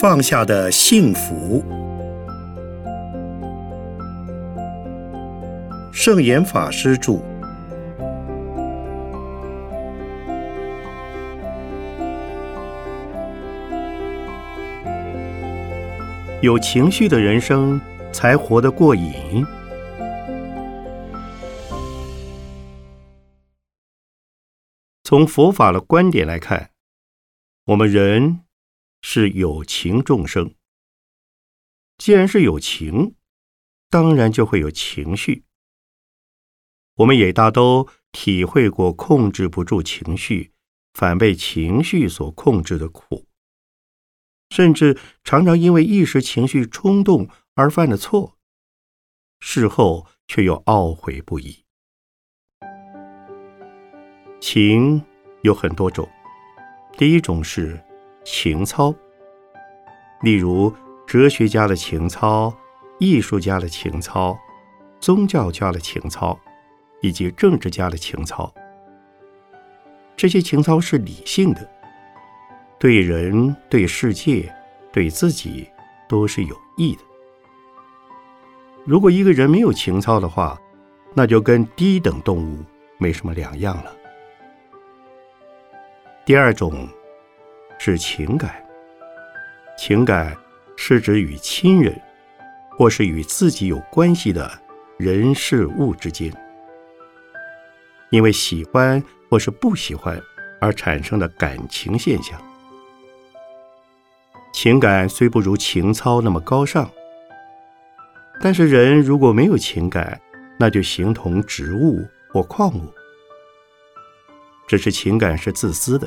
放下的幸福。圣严法师著。有情绪的人生才活得过瘾。从佛法的观点来看，我们人是有情众生。既然是有情，当然就会有情绪。我们也大都体会过控制不住情绪，反被情绪所控制的苦。甚至常常因为一时情绪冲动而犯了错，事后却又懊悔不已。情有很多种，第一种是情操，例如哲学家的情操、艺术家的情操、宗教家的情操，以及政治家的情操。这些情操是理性的。对人、对世界、对自己都是有益的。如果一个人没有情操的话，那就跟低等动物没什么两样了。第二种是情感，情感是指与亲人或是与自己有关系的人事物之间，因为喜欢或是不喜欢而产生的感情现象。情感虽不如情操那么高尚，但是人如果没有情感，那就形同植物或矿物。只是情感是自私的，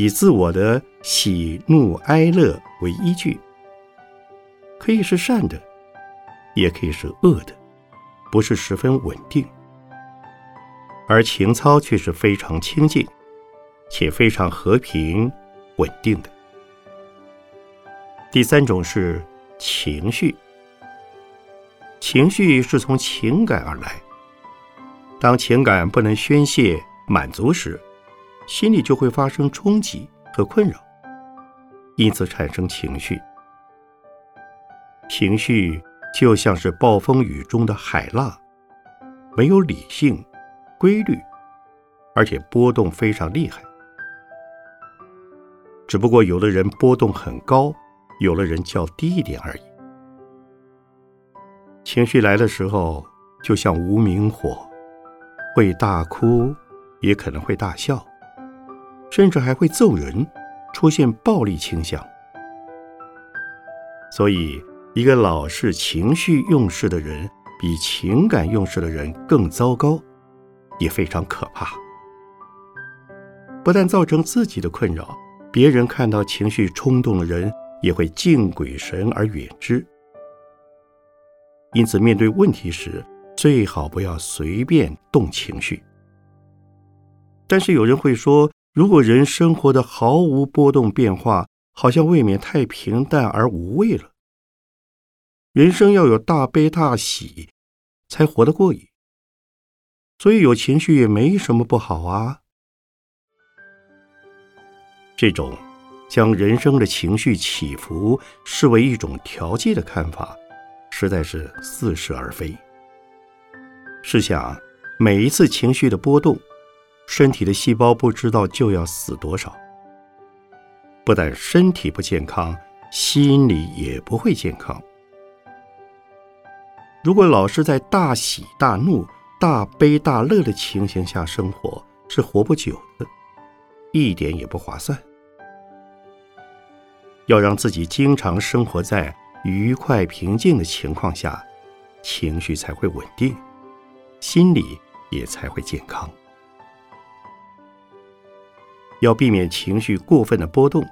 以自我的喜怒哀乐为依据，可以是善的，也可以是恶的，不是十分稳定。而情操却是非常清净，且非常和平稳定的。第三种是情绪，情绪是从情感而来。当情感不能宣泄满足时，心里就会发生冲击和困扰，因此产生情绪。情绪就像是暴风雨中的海浪，没有理性、规律，而且波动非常厉害。只不过有的人波动很高。有的人较低一点而已。情绪来的时候，就像无名火，会大哭，也可能会大笑，甚至还会揍人，出现暴力倾向。所以，一个老是情绪用事的人，比情感用事的人更糟糕，也非常可怕。不但造成自己的困扰，别人看到情绪冲动的人。也会敬鬼神而远之，因此面对问题时，最好不要随便动情绪。但是有人会说，如果人生活的毫无波动变化，好像未免太平淡而无味了。人生要有大悲大喜，才活得过瘾。所以有情绪也没什么不好啊。这种。将人生的情绪起伏视为一种调剂的看法，实在是似是而非。试想，每一次情绪的波动，身体的细胞不知道就要死多少。不但身体不健康，心理也不会健康。如果老是在大喜大怒、大悲大乐的情形下生活，是活不久的，一点也不划算。要让自己经常生活在愉快平静的情况下，情绪才会稳定，心理也才会健康。要避免情绪过分的波动，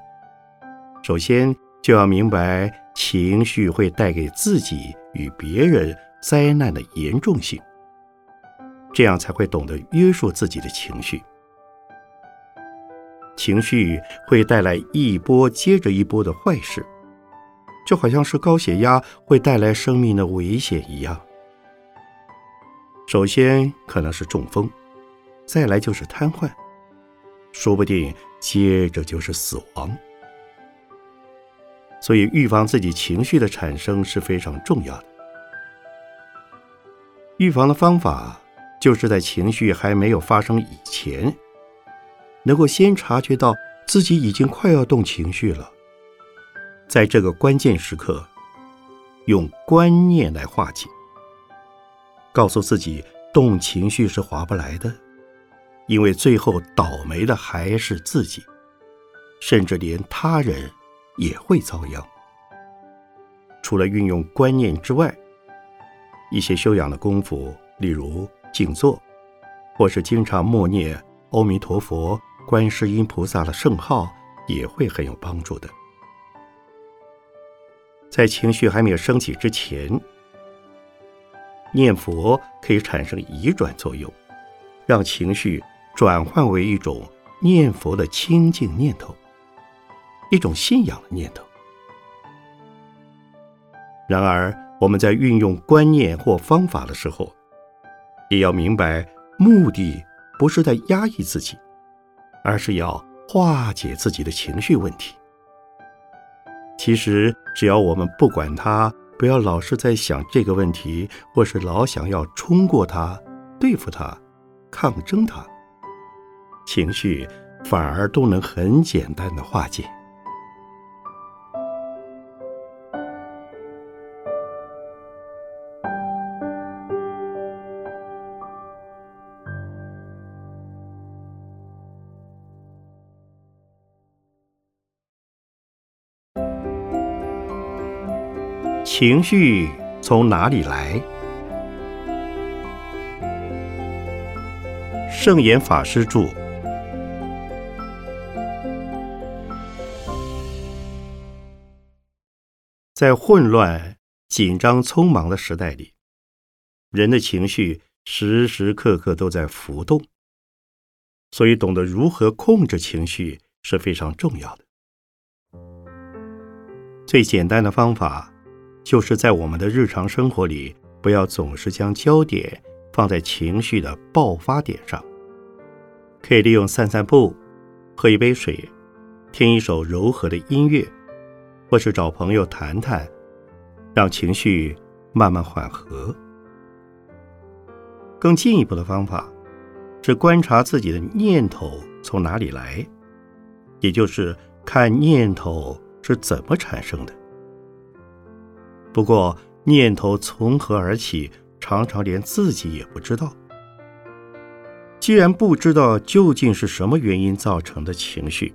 首先就要明白情绪会带给自己与别人灾难的严重性，这样才会懂得约束自己的情绪。情绪会带来一波接着一波的坏事，就好像是高血压会带来生命的危险一样。首先可能是中风，再来就是瘫痪，说不定接着就是死亡。所以预防自己情绪的产生是非常重要的。预防的方法就是在情绪还没有发生以前，能够先察觉到自己已经快要动情绪了，在这个关键时刻，用观念来化解，告诉自己动情绪是划不来的。因为最后倒霉的还是自己，甚至连他人也会遭殃。除了运用观念之外，一些修养的功夫，例如静坐，或是经常默念阿弥陀佛、观世音菩萨的圣号，也会很有帮助的。在情绪还没有升起之前，念佛可以产生移转作用，让情绪。转换为一种念佛的清净念头，一种信仰的念头。然而，我们在运用观念或方法的时候，也要明白，目的不是在压抑自己，而是要化解自己的情绪问题。其实，只要我们不管它，不要老是在想这个问题，或是老想要冲过它、对付它、抗争它。情绪反而都能很简单的化解。情绪从哪里来？圣严法师著。在混乱、紧张、匆忙的时代里，人的情绪时时刻刻都在浮动，所以懂得如何控制情绪是非常重要的。最简单的方法，就是在我们的日常生活里，不要总是将焦点放在情绪的爆发点上，可以利用散散步、喝一杯水、听一首柔和的音乐。或是找朋友谈谈，让情绪慢慢缓和。更进一步的方法是观察自己的念头从哪里来，也就是看念头是怎么产生的。不过，念头从何而起，常常连自己也不知道。既然不知道究竟是什么原因造成的情绪，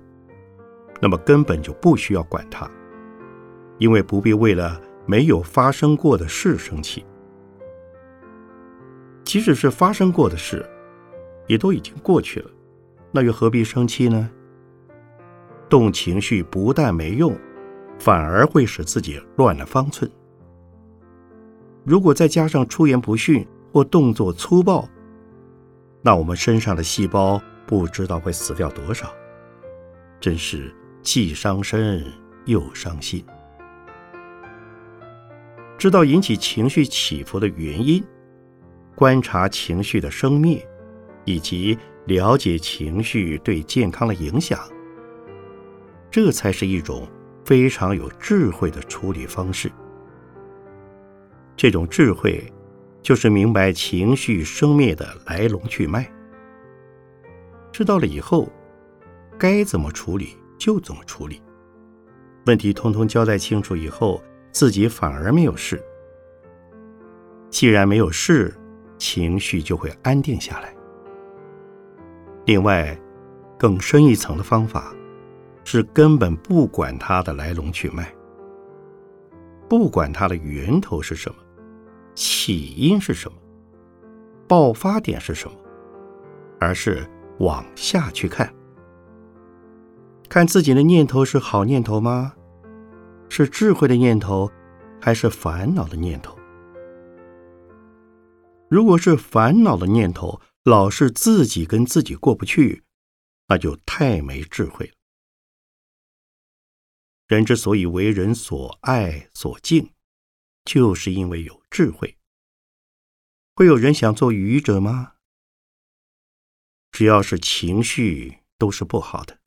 那么根本就不需要管它。因为不必为了没有发生过的事生气，即使是发生过的事，也都已经过去了，那又何必生气呢？动情绪不但没用，反而会使自己乱了方寸。如果再加上出言不逊或动作粗暴，那我们身上的细胞不知道会死掉多少，真是既伤身又伤心。知道引起情绪起伏的原因，观察情绪的生灭，以及了解情绪对健康的影响，这才是一种非常有智慧的处理方式。这种智慧，就是明白情绪生灭的来龙去脉。知道了以后，该怎么处理就怎么处理。问题通通交代清楚以后。自己反而没有事，既然没有事，情绪就会安定下来。另外，更深一层的方法是根本不管它的来龙去脉，不管它的源头是什么，起因是什么，爆发点是什么，而是往下去看，看自己的念头是好念头吗？是智慧的念头，还是烦恼的念头？如果是烦恼的念头，老是自己跟自己过不去，那就太没智慧了。人之所以为人所爱所敬，就是因为有智慧。会有人想做愚者吗？只要是情绪，都是不好的。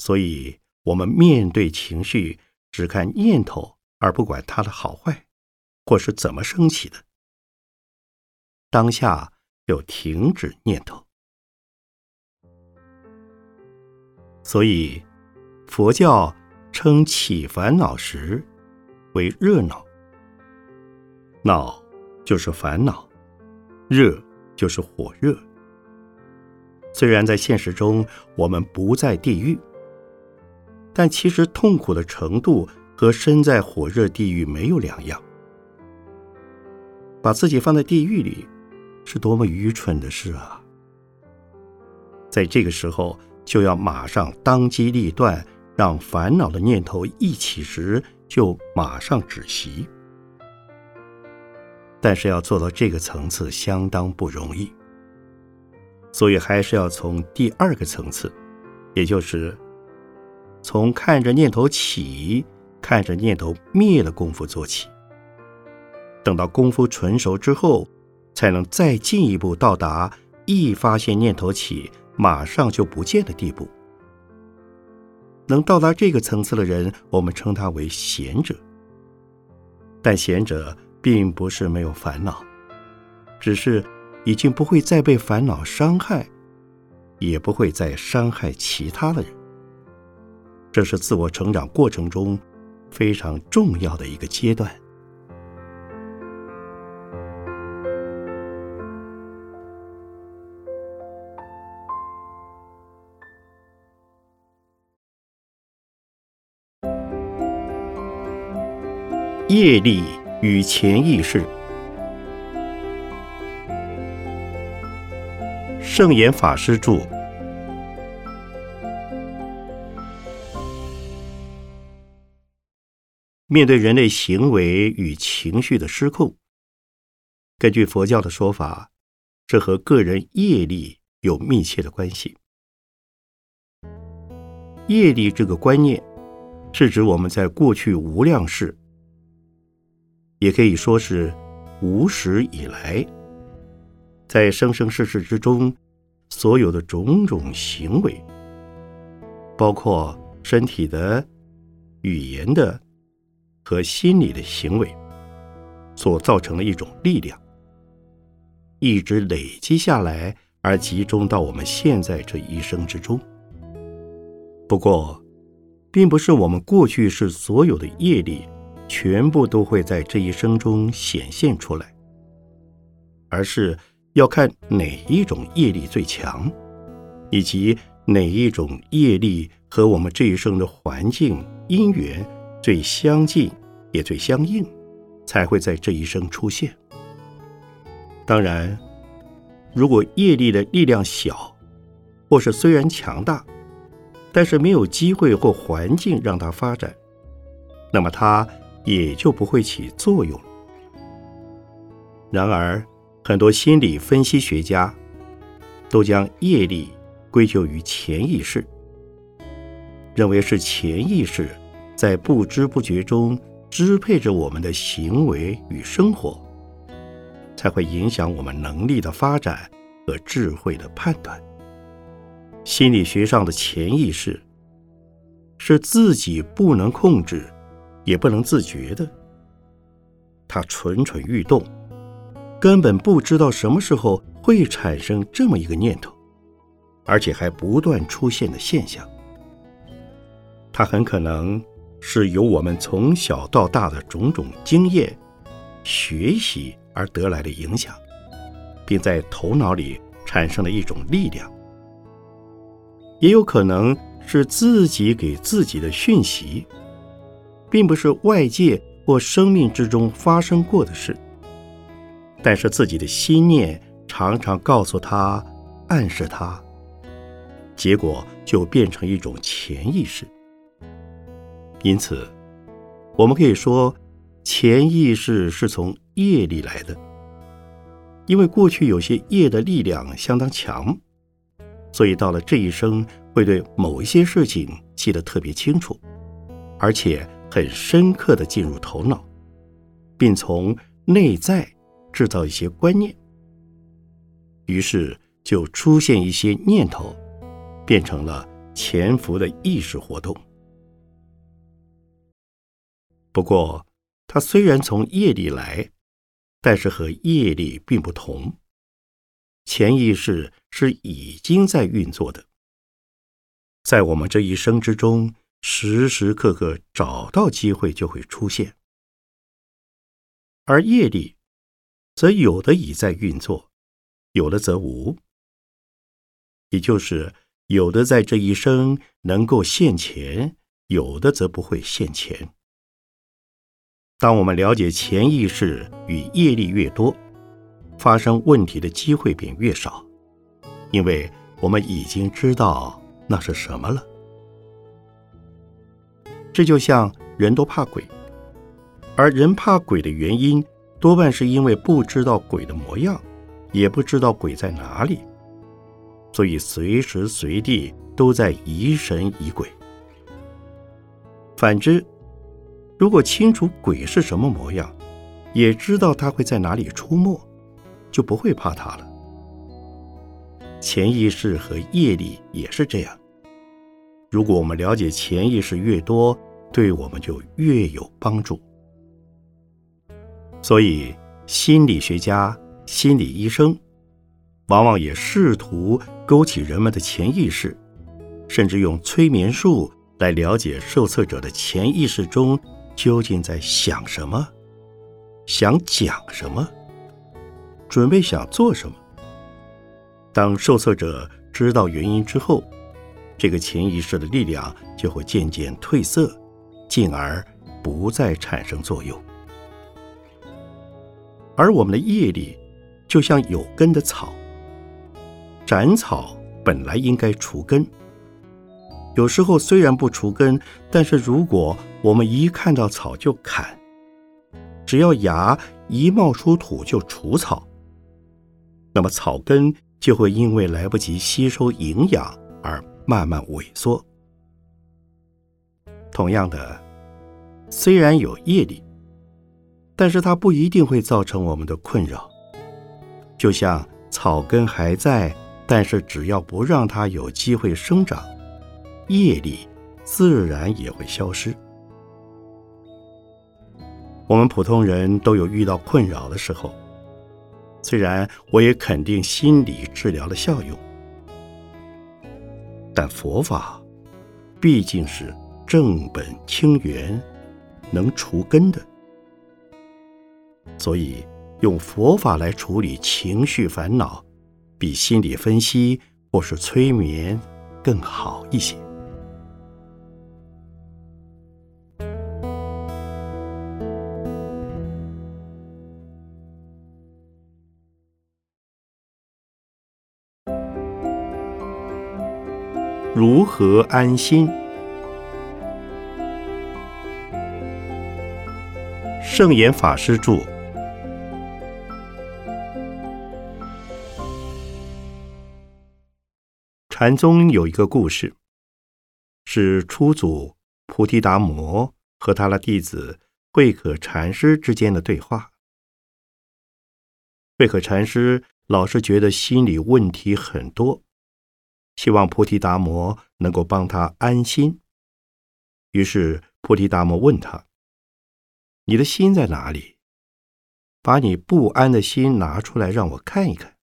所以，我们面对情绪。只看念头而不管它的好坏，或是怎么升起的，当下就停止念头。所以，佛教称起烦恼时为热闹。恼就是烦恼，热就是火热。虽然在现实中我们不在地狱，但其实痛苦的程度和身在火热地狱没有两样。把自己放在地狱里，是多么愚蠢的事啊！在这个时候。就要马上当机立断，让烦恼的念头一起时就马上止息。但是要做到这个层次相当不容易，所以还是要从第二个层次，也就是从看着念头起、看着念头灭的功夫做起。等到功夫纯熟之后，才能再进一步到达一发现念头起。马上就不见的地步，能到达这个层次的人，我们称他为贤者。但贤者并不是没有烦恼，只是已经不会再被烦恼伤害，也不会再伤害其他的人。这是自我成长过程中非常重要的一个阶段。业力与潜意识，圣严法师著。面对人类行为与情绪的失控，根据佛教的说法，这和个人业力有密切的关系。业力这个观念，是指我们在过去无量世。也可以说是无始以来，在生生世世之中，所有的种种行为，包括身体的、语言的和心理的行为，所造成的一种力量，一直累积下来，而集中到我们现在这一生之中。不过，并不是我们过去是所有的业力。全部都会在这一生中显现出来，而是要看哪一种业力最强，以及哪一种业力和我们这一生的环境因缘最相近也最相应，才会在这一生出现。当然，如果业力的力量小，或是虽然强大，但是没有机会或环境让它发展，那么它。也就不会起作用。然而，很多心理分析学家都将业力归咎于潜意识，认为是潜意识在不知不觉中支配着我们的行为与生活，才会影响我们能力的发展和智慧的判断。心理学上的潜意识是自己不能控制。也不能自觉的，他蠢蠢欲动，根本不知道什么时候会产生这么一个念头，而且还不断出现的现象。他很可能是由我们从小到大的种种经验、学习而得来的影响，并在头脑里产生了一种力量，也有可能是自己给自己的讯息。并不是外界或生命之中发生过的事，但是自己的心念常常告诉他、暗示他，结果就变成一种潜意识。因此，我们可以说，潜意识是从业里来的。因为过去有些业的力量相当强，所以到了这一生会对某一些事情记得特别清楚，而且。很深刻的进入头脑，并从内在制造一些观念，于是就出现一些念头，变成了潜伏的意识活动。不过，它虽然从业力来，但是和业力并不同。潜意识是已经在运作的，在我们这一生之中，时时刻刻找到机会就会出现。而业力，则有的已在运作，有的则无。也就是有的在这一生能够现钱，有的则不会现钱。当我们了解潜意识与业力越多，发生问题的机会便越少，因为我们已经知道那是什么了。这就像人都怕鬼，而人怕鬼的原因多半是因为不知道鬼的模样，也不知道鬼在哪里，所以随时随地都在疑神疑鬼。反之，如果清楚鬼是什么模样，也知道他会在哪里出没。就不会怕它了。潜意识和业力也是这样。如果我们了解潜意识越多，对我们就越有帮助。所以，心理学家、心理医生往往也试图勾起人们的潜意识，甚至用催眠术来了解受测者的潜意识中究竟在想什么，想讲什么。准备想做什么？当受测者知道原因之后，这个潜意识的力量就会渐渐褪色，进而不再产生作用。而我们的业力就像有根的草，斩草本来应该除根，有时候虽然不除根，但是如果我们一看到草就砍，只要芽一冒出土就除草。那么草根就会因为来不及吸收营养而慢慢萎缩。同样的，虽然有业力，但是它不一定会造成我们的困扰。就像草根还在，但是只要不让它有机会生长，业力自然也会消失。我们普通人都有遇到困扰的时候。虽然我也肯定心理治疗的效用，但佛法毕竟是正本清源，能除根的，所以用佛法来处理情绪烦恼，比心理分析或是催眠更好一些。如何安心？圣严法师著。禅宗有一个故事，是初祖菩提达摩和他的弟子慧可禅师之间的对话。慧可禅师老是觉得心理问题很多。希望菩提达摩能够帮他安心。于是菩提达摩问他：“你的心在哪里？把你不安的心拿出来让我看一看。”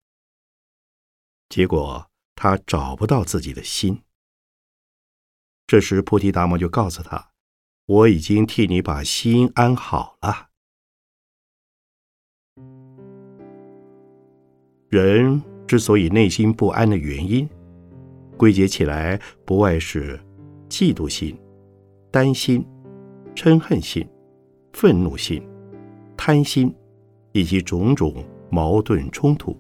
结果他找不到自己的心。这时菩提达摩就告诉他：“我已经替你把心安好了。”人之所以内心不安的原因。归结起来，不外是嫉妒心、担心、嗔恨心、愤怒心、贪心，以及种种矛盾冲突。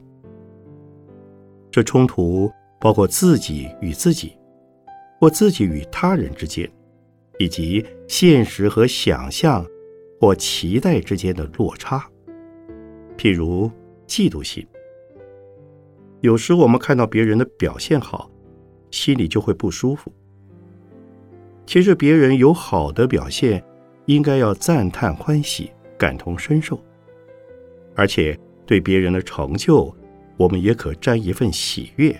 这冲突包括自己与自己，或自己与他人之间，以及现实和想象或期待之间的落差。譬如嫉妒心，有时我们看到别人的表现好。心里就会不舒服。其实别人有好的表现，应该要赞叹欢喜，感同身受。而且对别人的成就，我们也可沾一份喜悦，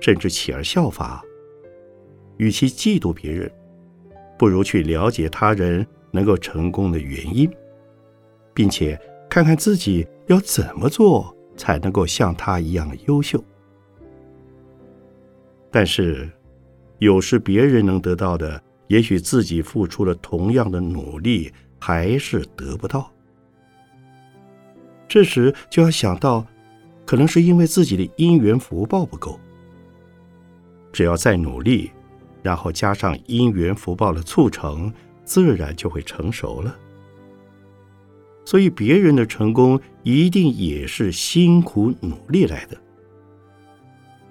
甚至起而效法。与其嫉妒别人，不如去了解他人，能够成功的原因，并且看看自己要怎么做才能够像他一样优秀。但是，有时别人能得到的，也许自己付出了同样的努力还是得不到。这时就要想到，可能是因为自己的因缘福报不够。只要再努力，然后加上因缘福报的促成，自然就会成熟了。所以，别人的成功一定也是辛苦努力来的。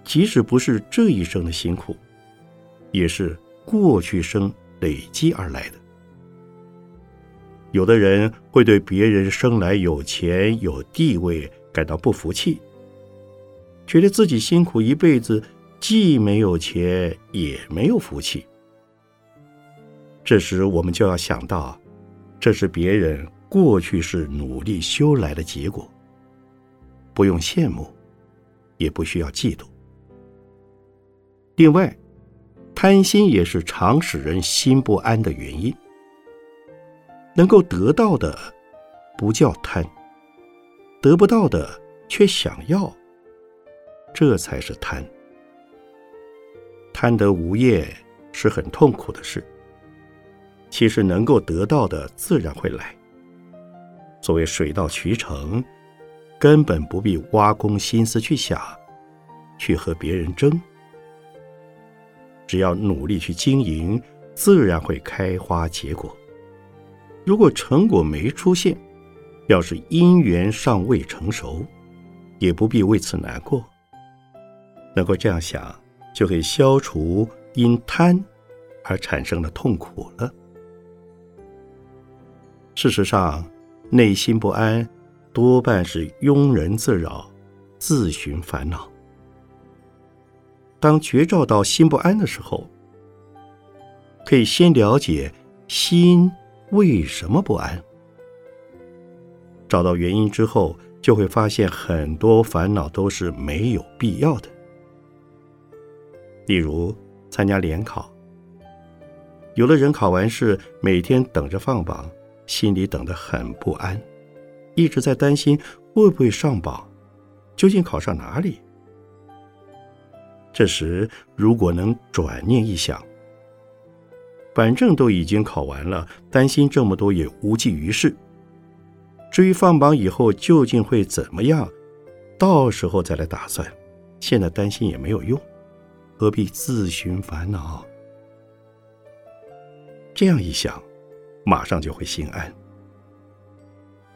即使不是这一生的辛苦，也是过去生累积而来的。有的人会对别人生来有钱有地位感到不服气，觉得自己辛苦一辈子。既没有钱，也没有福气。这时，我们就要想到，这是别人过去是努力修来的结果，不用羡慕，也不需要嫉妒。另外，贪心也是常使人心不安的原因。能够得到的，不叫贪；得不到的，却想要，这才是贪。贪得无厌是很痛苦的事。其实能够得到的自然会来。所谓水到渠成，根本不必挖空心思去想，去和别人争。只要努力去经营，自然会开花结果。如果成果没出现，要是因缘尚未成熟，也不必为此难过。能够这样想。就可以消除因贪而产生的痛苦了。事实上，内心不安多半是庸人自扰、自寻烦恼。当觉照到心不安的时候，可以先了解心为什么不安。找到原因之后，就会发现很多烦恼都是没有必要的。例如参加联考，有的人考完试每天等着放榜，心里等得很不安，一直在担心会不会上榜，究竟考上哪里。这时如果能转念一想，反正都已经考完了，担心这么多也无济于事。至于放榜以后究竟会怎么样，到时候再来打算，现在担心也没有用。何必自寻烦恼？这样一想，马上就会心安，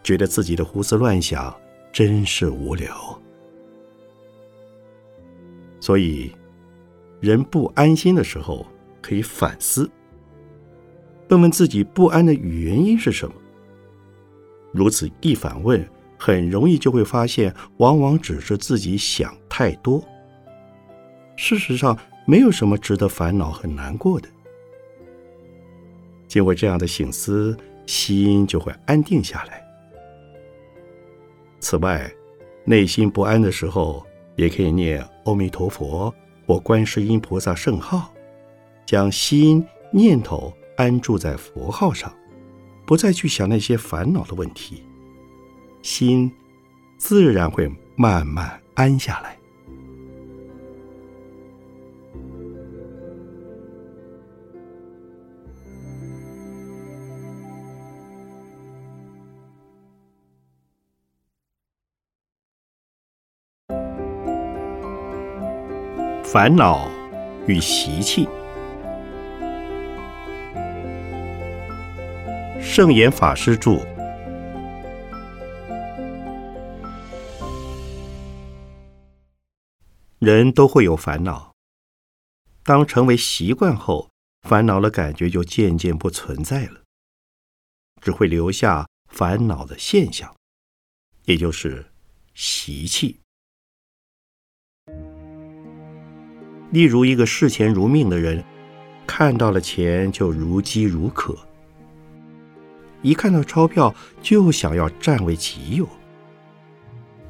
觉得自己的胡思乱想真是无聊。所以，人不安心的时候，可以反思，问问自己不安的原因是什么。如此一反问，很容易就会发现，往往只是自己想太多。事实上，没有什么值得烦恼和难过的。经过这样的醒思，心就会安定下来。此外，内心不安的时候，也可以念阿弥陀佛或观世音菩萨圣号，将心念头安住在佛号上，不再去想那些烦恼的问题，心自然会慢慢安下来。烦恼与习气。圣严法师著。人都会有烦恼，当成为习惯后，烦恼的感觉就渐渐不存在了，只会留下烦恼的现象，也就是习气。例如，一个视钱如命的人，看到了钱就如饥如渴，一看到钞票就想要占为己有。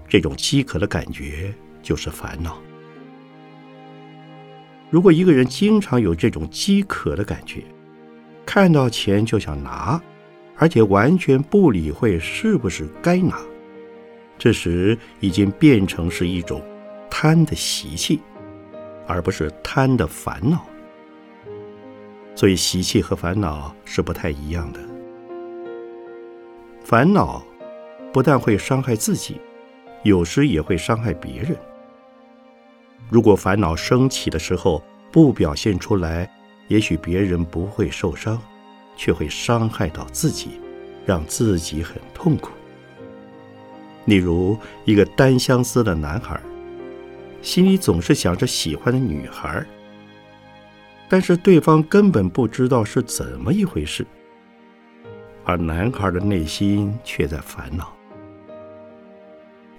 这种饥渴的感觉就是烦恼。如果一个人经常有这种饥渴的感觉，看到钱就想拿，而且完全不理会是不是该拿，这时已经变成是一种贪的习气，而不是贪的烦恼。所以习气和烦恼是不太一样的。烦恼不但会伤害自己，有时也会伤害别人。如果烦恼升起的时候不表现出来，也许别人不会受伤，却会伤害到自己，让自己很痛苦。例如，一个单相思的男孩，心里总是想着喜欢的女孩，但是对方根本不知道是怎么一回事，而男孩的内心却在烦恼。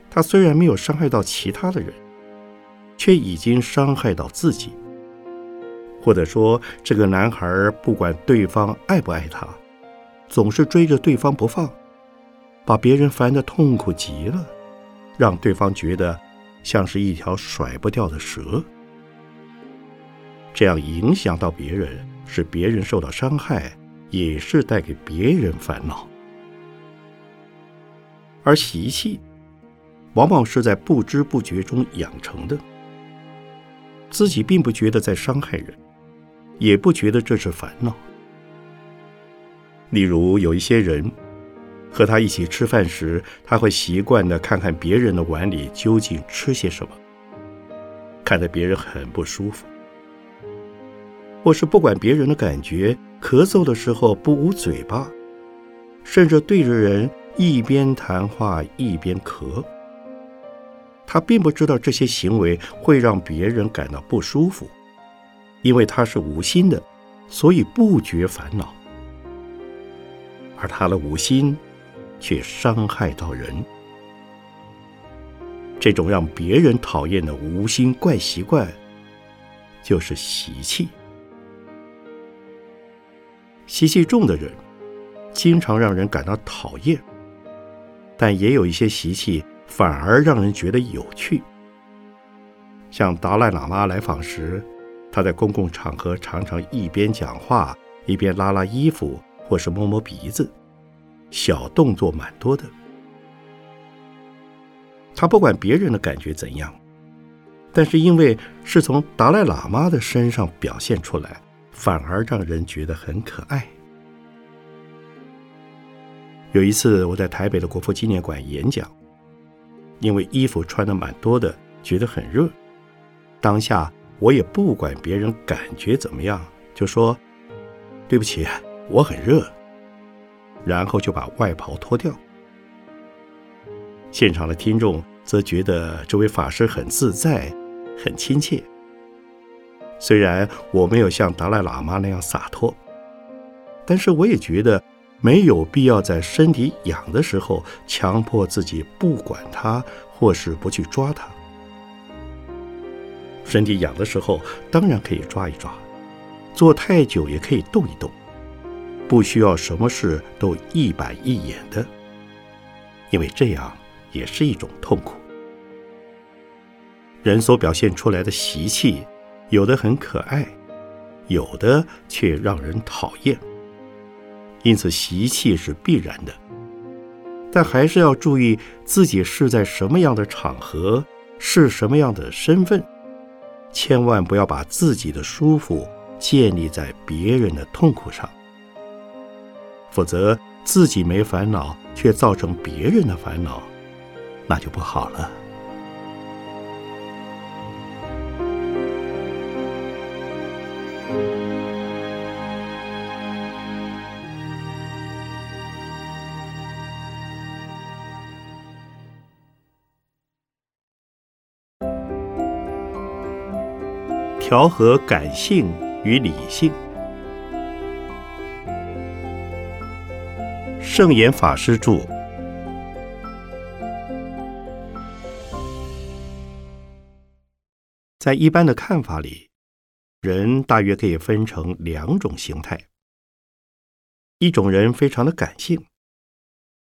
他虽然没有伤害到其他的人。却已经伤害到自己，或者说，这个男孩不管对方爱不爱他，总是追着对方不放，把别人烦得痛苦极了，让对方觉得像是一条甩不掉的蛇。这样影响到别人，使别人受到伤害，也是带给别人烦恼。而习气，往往是在不知不觉中养成的。自己并不觉得在伤害人，也不觉得这是烦恼。例如，有一些人和他一起吃饭时，他会习惯的看看别人的碗里究竟吃些什么，看得别人很不舒服；或是不管别人的感觉，咳嗽的时候不捂嘴巴，甚至对着人一边谈话一边咳。他并不知道这些行为会让别人感到不舒服，因为他是无心的，所以不觉烦恼。而他的无心，却伤害到人。这种让别人讨厌的无心怪习惯，就是习气。习气重的人，经常让人感到讨厌，但也有一些习气。反而让人觉得有趣。像达赖喇嘛来访时，他在公共场合常常一边讲话一边拉拉衣服，或是摸摸鼻子，小动作蛮多的。他不管别人的感觉怎样，但是因为是从达赖喇嘛的身上表现出来，反而让人觉得很可爱。有一次，我在台北的国父纪念馆演讲。因为衣服穿的蛮多的，觉得很热。当下我也不管别人感觉怎么样，就说：“对不起，我很热。”然后就把外袍脱掉。现场的听众则觉得这位法师很自在，很亲切。虽然我没有像达赖喇嘛那样洒脱，但是我也觉得。没有必要在身体痒的时候强迫自己不管它，或是不去抓它。身体痒的时候，当然可以抓一抓；坐太久也可以动一动，不需要什么事都一板一眼的，因为这样也是一种痛苦。人所表现出来的习气，有的很可爱，有的却让人讨厌。因此，习气是必然的，但还是要注意自己是在什么样的场合，是什么样的身份，千万不要把自己的舒服建立在别人的痛苦上，否则自己没烦恼，却造成别人的烦恼，那就不好了。调和感性与理性。圣严法师著。在一般的看法里，人大约可以分成两种形态：一种人非常的感性，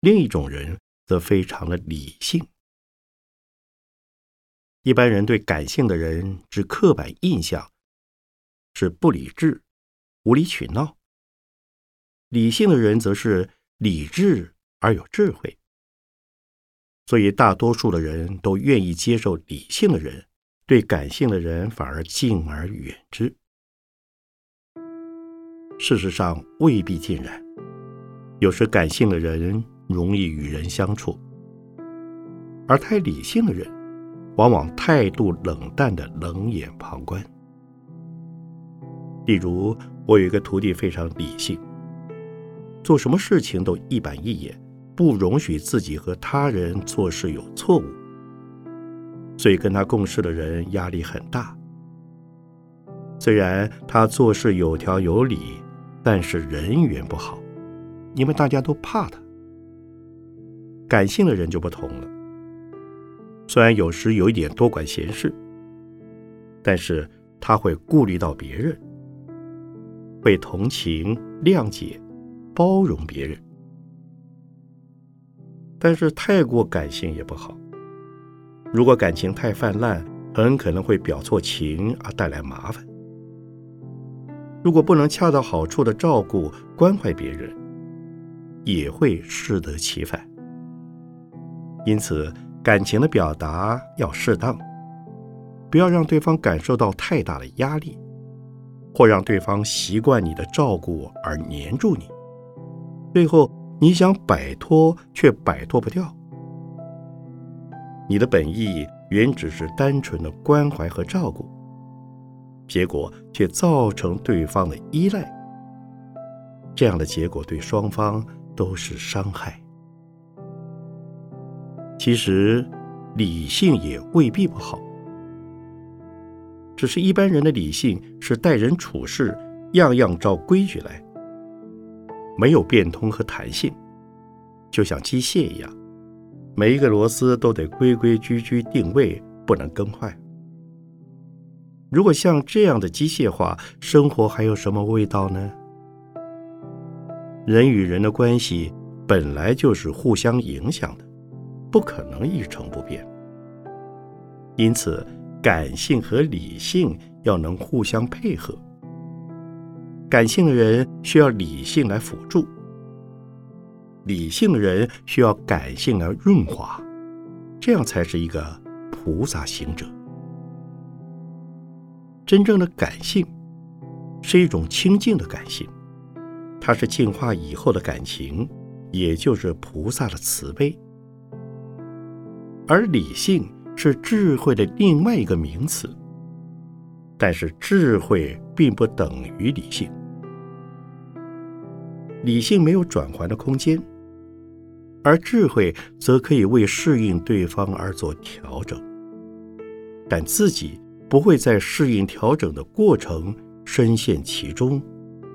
另一种人则非常的理性。一般人对感性的人之刻板印象是不理智、无理取闹；理性的人则是理智而有智慧，所以大多数的人都愿意接受理性的人，对感性的人反而敬而远之。事实上未必尽然，有时感性的人容易与人相处，而太理性的人，往往态度冷淡的冷眼旁观。例如，我有一个徒弟非常理性，做什么事情都一板一眼，不容许自己和他人做事有错误，所以跟他共事的人压力很大。虽然他做事有条有理。但是人缘不好，因为大家都怕他。感性的人就不同了，虽然有时有一点多管闲事，但是他会顾虑到别人，被同情、谅解、包容别人。但是太过感性也不好，如果感情太泛滥，很可能会表错情而带来麻烦。如果不能恰到好处的照顾关怀别人，也会适得其反。因此，感情的表达要适当，不要让对方感受到太大的压力，或让对方习惯你的照顾而黏住你，最后你想摆脱却摆脱不掉。你的本意原只是单纯的关怀和照顾。结果却造成对方的依赖，这样的结果对双方都是伤害。其实，理性也未必不好，只是一般人的理性是待人处事样样照规矩来，没有变通和弹性，就像机械一样，每一个螺丝都得规规矩矩定位，不能更换。如果像这样的机械化生活，还有什么味道呢？人与人的关系本来就是互相影响的，不可能一成不变。因此，感性和理性要能互相配合。感性的人需要理性来辅助，理性的人需要感性来润滑，这样才是一个菩萨行者。真正的感性是一种清净的感性，它是进化以后的感情，也就是菩萨的慈悲。而理性是智慧的另外一个名词，但是智慧并不等于理性，理性没有转换的空间，而智慧则可以为适应对方而做调整，但自己。不会在适应调整的过程深陷其中，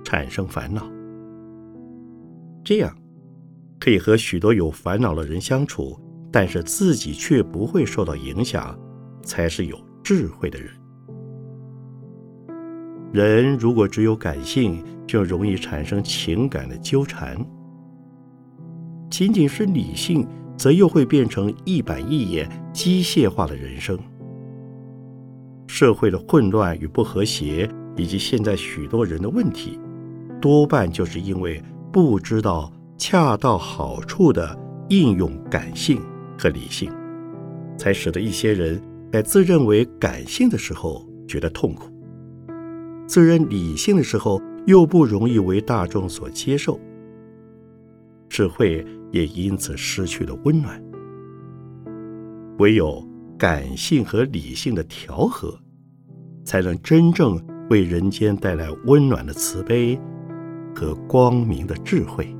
产生烦恼。这样可以和许多有烦恼的人相处，但是自己却不会受到影响，才是有智慧的人。人如果只有感性，就容易产生情感的纠缠；仅仅是理性，则又会变成一板一眼、机械化的人生。社会的混乱与不和谐，以及现在许多人的问题，多半就是因为不知道恰到好处的应用感性和理性，才使得一些人在自认为感性的时候觉得痛苦，自认理性的时候又不容易为大众所接受，智慧也因此失去了温暖。唯有。感性和理性的调和，才能真正为人间带来温暖的慈悲和光明的智慧。